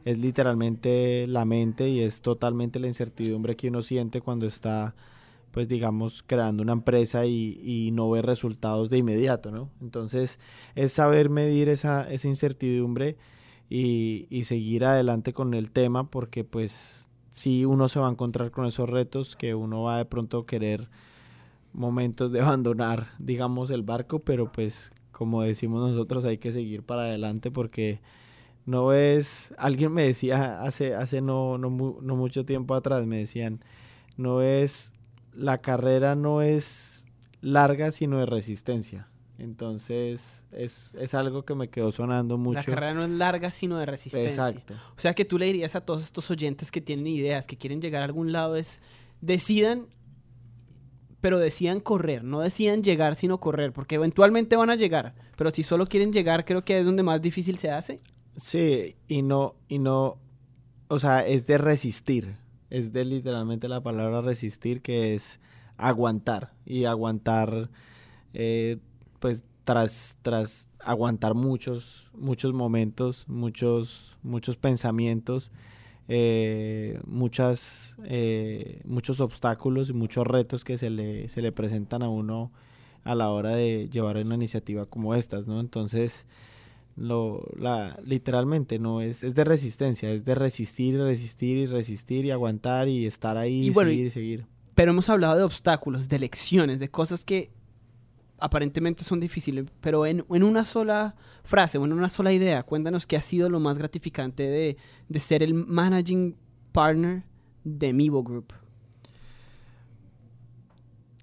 es literalmente la mente y es totalmente la incertidumbre que uno siente cuando está pues digamos creando una empresa y, y, no ve resultados de inmediato, ¿no? Entonces es saber medir esa, esa incertidumbre y, seguir adelante con el tema porque pues sí uno se va a encontrar con esos retos que uno va de pronto querer momentos de abandonar digamos el barco, pero pues como decimos nosotros hay que seguir para adelante porque no es, alguien me decía hace, hace no, no, no mucho tiempo atrás, me decían, no es la carrera no es larga, sino de resistencia. Entonces, es, es, algo que me quedó sonando mucho. La carrera no es larga, sino de resistencia. Exacto. O sea, que tú le dirías a todos estos oyentes que tienen ideas, que quieren llegar a algún lado, es decidan, pero decidan correr, no decidan llegar, sino correr, porque eventualmente van a llegar, pero si solo quieren llegar, creo que es donde más difícil se hace. Sí, y no, y no, o sea, es de resistir es de literalmente la palabra resistir, que es aguantar. Y aguantar, eh, pues tras, tras aguantar muchos, muchos momentos, muchos, muchos pensamientos, eh, muchas, eh, muchos obstáculos y muchos retos que se le, se le presentan a uno a la hora de llevar una iniciativa como estas, ¿no? Entonces, lo, la, literalmente no es, es de resistencia, es de resistir, resistir y resistir y aguantar y estar ahí y, bueno, seguir y seguir. Pero hemos hablado de obstáculos, de lecciones, de cosas que aparentemente son difíciles, pero en, en, una sola frase o en una sola idea, cuéntanos qué ha sido lo más gratificante de, de ser el managing partner de Mivo Group.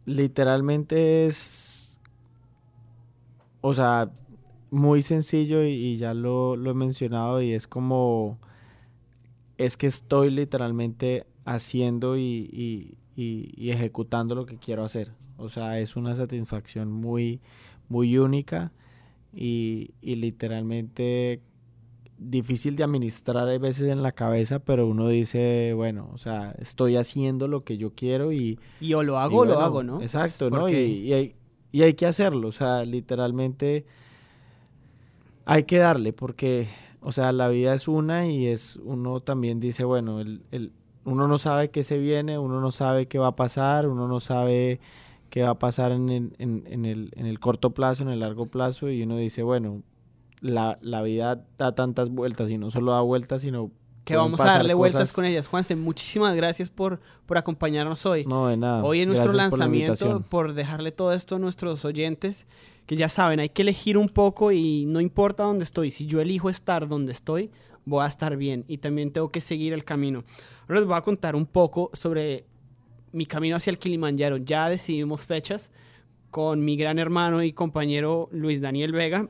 Literalmente es, o sea, muy sencillo y, ya lo, lo, he mencionado y es como, es que estoy literalmente haciendo y, y, y, ejecutando lo que quiero hacer. O sea, es una satisfacción muy, muy única y, literalmente difícil de administrar a veces en la cabeza, pero uno dice, bueno, o sea, estoy haciendo lo que yo quiero y... Y o lo hago o bueno, lo hago, ¿no? Exacto, ¿no? Y, y, hay, y hay que hacerlo, o sea, literalmente hay que darle porque, o sea, la vida es una y es, uno también dice, bueno, el, el, uno no sabe qué se viene, uno no sabe qué va a pasar, uno no sabe qué va a pasar en el, en, en el, en el corto plazo, en el largo plazo, y uno dice, bueno, la, la vida da tantas vueltas y no solo da vueltas, sino que vamos a darle vueltas con ellas. Juanse, muchísimas gracias por, por acompañarnos hoy. No, de nada. Hoy en nuestro Gracias lanzamiento, por, por, dejarle todo esto a nuestros oyentes, que ya saben, hay que elegir un poco y no importa dónde estoy, si yo elijo estar donde estoy, voy a estar bien y también tengo que seguir el camino. Ahora les voy a contar un poco sobre mi camino hacia el Kilimanjaro. Ya decidimos fechas con mi gran hermano y compañero Luis Daniel Vega,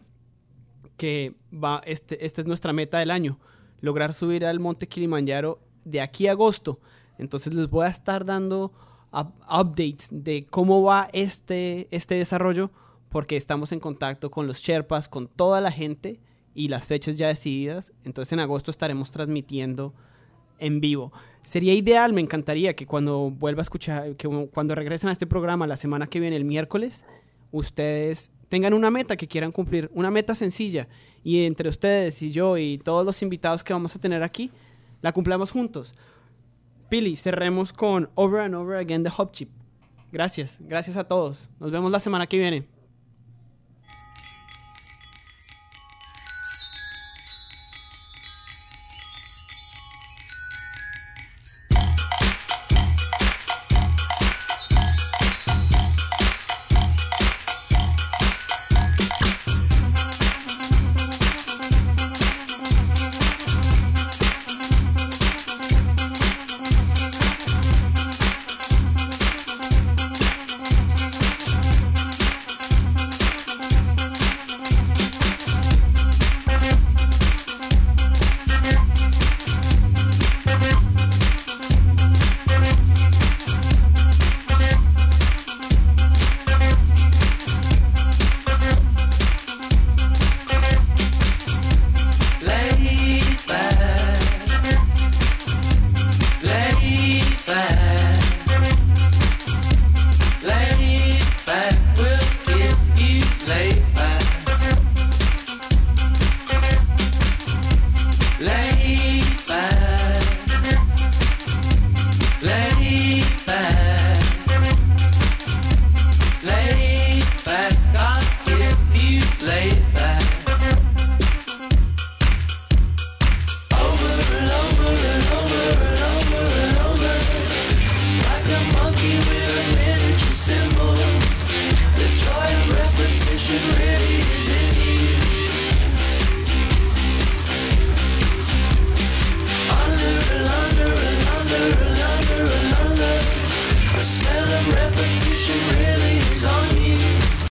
que va, este, esta es nuestra meta del año lograr subir al monte Kilimanjaro de aquí a agosto. Entonces les voy a estar dando up updates de cómo va este, este desarrollo porque estamos en contacto con los Sherpas, con toda la gente y las fechas ya decididas. Entonces en agosto estaremos transmitiendo en vivo. Sería ideal, me encantaría que cuando vuelva a escuchar, que cuando regresen a este programa la semana que viene, el miércoles, ustedes tengan una meta que quieran cumplir, una meta sencilla y entre ustedes y yo y todos los invitados que vamos a tener aquí, la cumplamos juntos. Pili, cerremos con Over and Over Again de Hop Chip. Gracias, gracias a todos. Nos vemos la semana que viene.